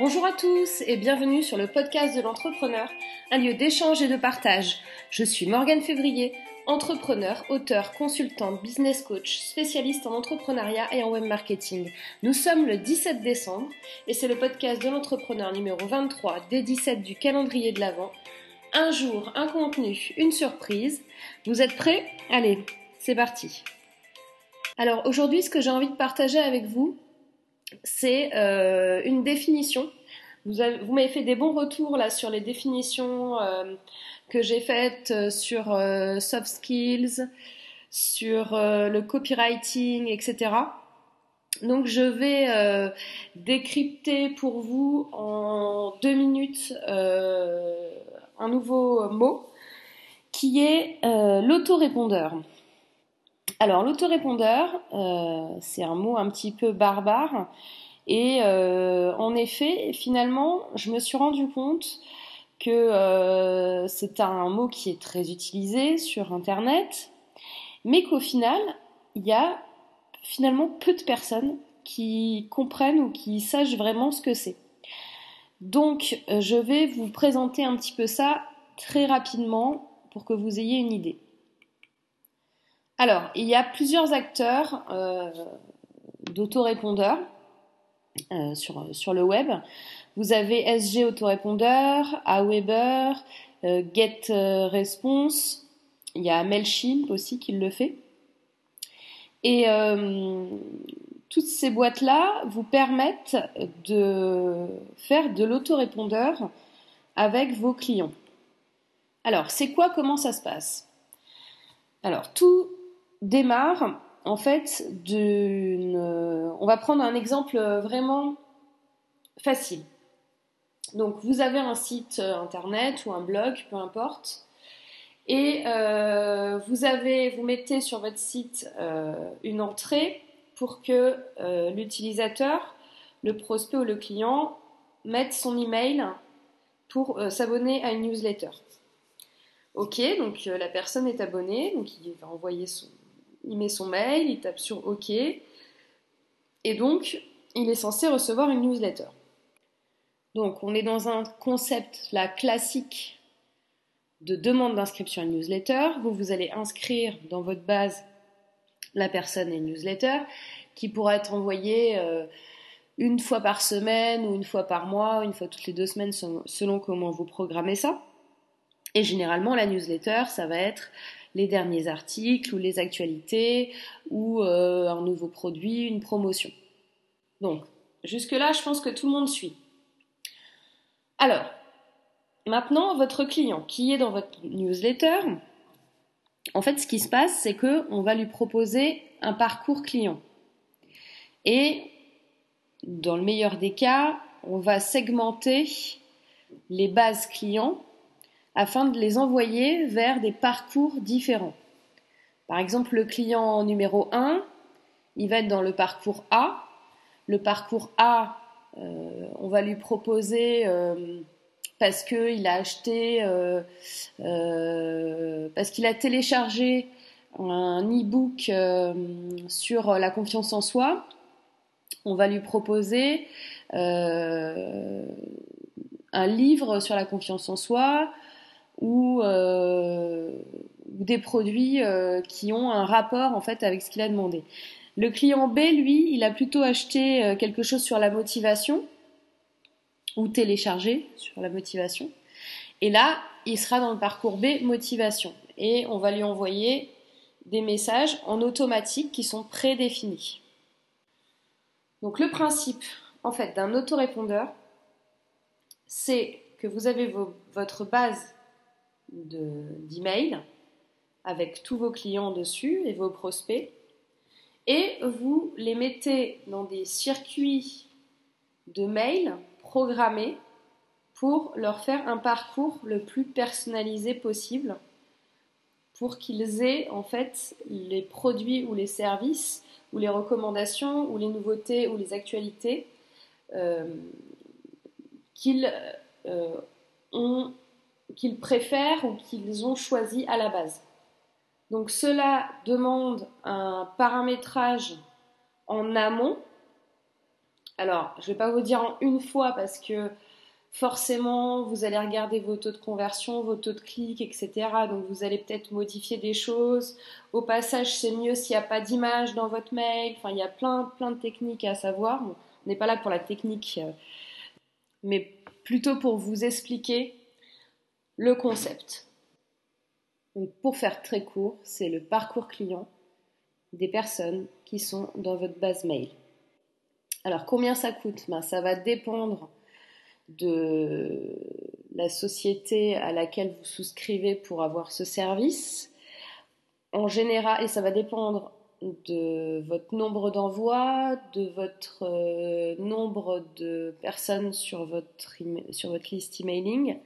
Bonjour à tous et bienvenue sur le podcast de l'entrepreneur, un lieu d'échange et de partage. Je suis Morgane Février, entrepreneur, auteur, consultante, business coach, spécialiste en entrepreneuriat et en web marketing. Nous sommes le 17 décembre et c'est le podcast de l'entrepreneur numéro 23 des 17 du calendrier de l'Avent. Un jour, un contenu, une surprise. Vous êtes prêts? Allez, c'est parti. Alors aujourd'hui, ce que j'ai envie de partager avec vous, c'est euh, une définition. Vous, m'avez fait des bons retours là sur les définitions euh, que j'ai faites euh, sur soft skills, sur le copywriting, etc. Donc je vais décrypter pour vous en deux minutes un nouveau mot qui est l'autorépondeur. Alors l'autorépondeur, euh, c'est un mot un petit peu barbare. Et euh, en effet, finalement, je me suis rendu compte que euh, c'est un mot qui est très utilisé sur Internet, mais qu'au final, il y a finalement peu de personnes qui comprennent ou qui sachent vraiment ce que c'est. Donc, je vais vous présenter un petit peu ça très rapidement pour que vous ayez une idée. Alors, il y a plusieurs acteurs euh, d'autorépondeurs euh, sur, le web. Vous avez SG Autorépondeur, Aweber, euh, GetResponse, il y a Mailchimp aussi qui le fait. Et toutes ces boîtes-là vous permettent de faire de l'autorépondeur avec vos clients. Alors, c'est quoi, comment ça se passe? Alors, tout démarre en fait d'une. On va prendre un exemple vraiment facile. Donc vous avez un site internet ou un blog, peu importe, et euh, vous avez, vous mettez sur votre site euh, une entrée pour que euh, l'utilisateur, le prospect ou le client mette son email pour s'abonner à une newsletter. Ok, donc la personne est abonnée, donc il va envoyer son, il met son mail, il tape sur OK, et donc il est censé recevoir une newsletter. Donc on est dans un concept là classique de demande d'inscription à une newsletter. Vous, vous allez inscrire dans votre base la personne et une newsletter qui pourra être envoyée euh, une fois par semaine ou une fois par mois, une fois toutes les deux semaines selon comment vous programmez ça. Et généralement, la newsletter, ça va être les derniers articles ou les actualités ou euh, un nouveau produit, une promotion. Donc, jusque-là, je pense que tout le monde suit. Alors, maintenant, votre client qui est dans votre newsletter, en fait, ce qui se passe, c'est qu'on va lui proposer un parcours client. Et dans le meilleur des cas, on va segmenter les bases clients afin de les envoyer vers des parcours différents. Par exemple, le client numéro 1, il va être dans le parcours A. Le parcours A, euh, on va lui proposer euh, parce qu'il a acheté, euh, parce qu'il a téléchargé un e-book sur la confiance en soi. On va lui proposer un livre sur la confiance en soi, ou, euh, des produits euh, qui ont un rapport en fait avec ce qu'il a demandé. Le client B, lui, il a plutôt acheté euh, quelque chose sur la motivation ou téléchargé sur la motivation. Et là, il sera dans le parcours B, motivation. Et on va lui envoyer des messages en automatique qui sont prédéfinis. Donc le principe en fait d'un autorépondeur, c'est que vous avez votre base d'email avec tous vos clients dessus et vos prospects. Et vous les mettez dans des circuits de mail programmés pour leur faire un parcours le plus personnalisé possible pour qu'ils aient en fait les produits ou les services ou les recommandations ou les nouveautés ou les actualités euh, qu'ils euh, ont qu'ils préfèrent ou qu'ils ont choisi à la base. Donc cela demande un paramétrage en amont Alors, je ne vais pas vous dire en une fois parce que forcément, vous allez regarder vos taux de conversion, vos taux de clic, etc. Donc, vous allez peut-être modifier des choses. Au passage, c'est mieux s'il n'y a pas d'image dans votre mail. Enfin, il y a plein, plein de techniques à savoir. on n'est pas là pour la technique, euh, mais plutôt pour vous expliquer le concept. Pour faire très court, c'est le parcours client des personnes qui sont dans votre base mail. Alors, combien ça coûte? Ben, Ça va dépendre de la société à laquelle vous souscrivez pour avoir ce service. En général, et ça va dépendre de votre nombre d'envois, de votre euh, nombre de personnes sur votre, sur votre liste emailing.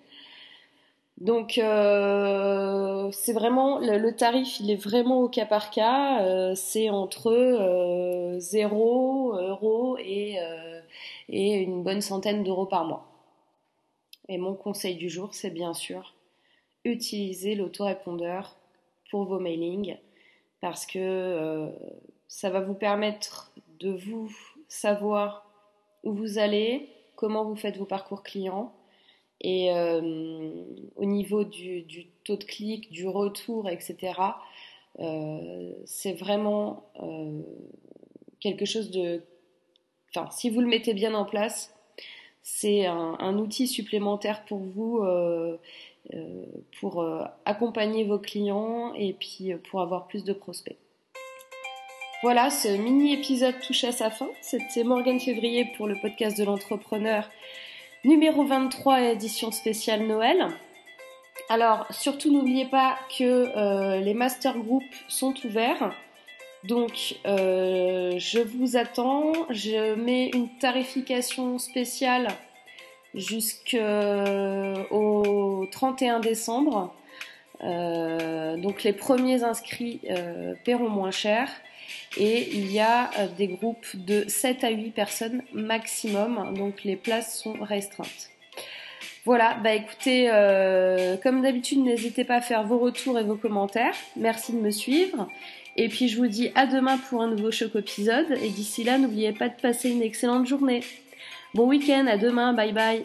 Donc euh, c'est vraiment le, tarif, il est vraiment au cas par cas. Euh, c'est entre 0 euros et, une bonne centaine d'euros par mois. Et mon conseil du jour, c'est bien sûr utiliser l'autorépondeur pour vos mailings parce que euh, ça va vous permettre de vous savoir où vous allez, comment vous faites vos parcours clients et euh, niveau du, taux de clic, du retour, etc. Euh, c'est vraiment quelque chose de... Enfin, si vous le mettez bien en place, c'est un, outil supplémentaire pour vous euh, euh, pour euh, accompagner vos clients et puis pour avoir plus de prospects. Voilà, ce mini épisode touche à sa fin. C'était Morgane Février pour le podcast de l'entrepreneur numéro 23 édition spéciale Noël. Alors, surtout n'oubliez pas que les master groups sont ouverts. Donc, euh, je vous attends. Je mets une tarification spéciale jusqu'au 31 décembre. Euh, donc, les premiers inscrits euh, paieront moins cher. Et il y a des groupes de 7 à 8 personnes maximum. Donc, les places sont restreintes. Voilà, bah écoutez, comme d'habitude, n'hésitez pas à faire vos retours et vos commentaires. Merci de me suivre. Et puis je vous dis à demain pour un nouveau choc épisode. Et d'ici là, n'oubliez pas de passer une excellente journée. Bon week-end, à demain, bye bye.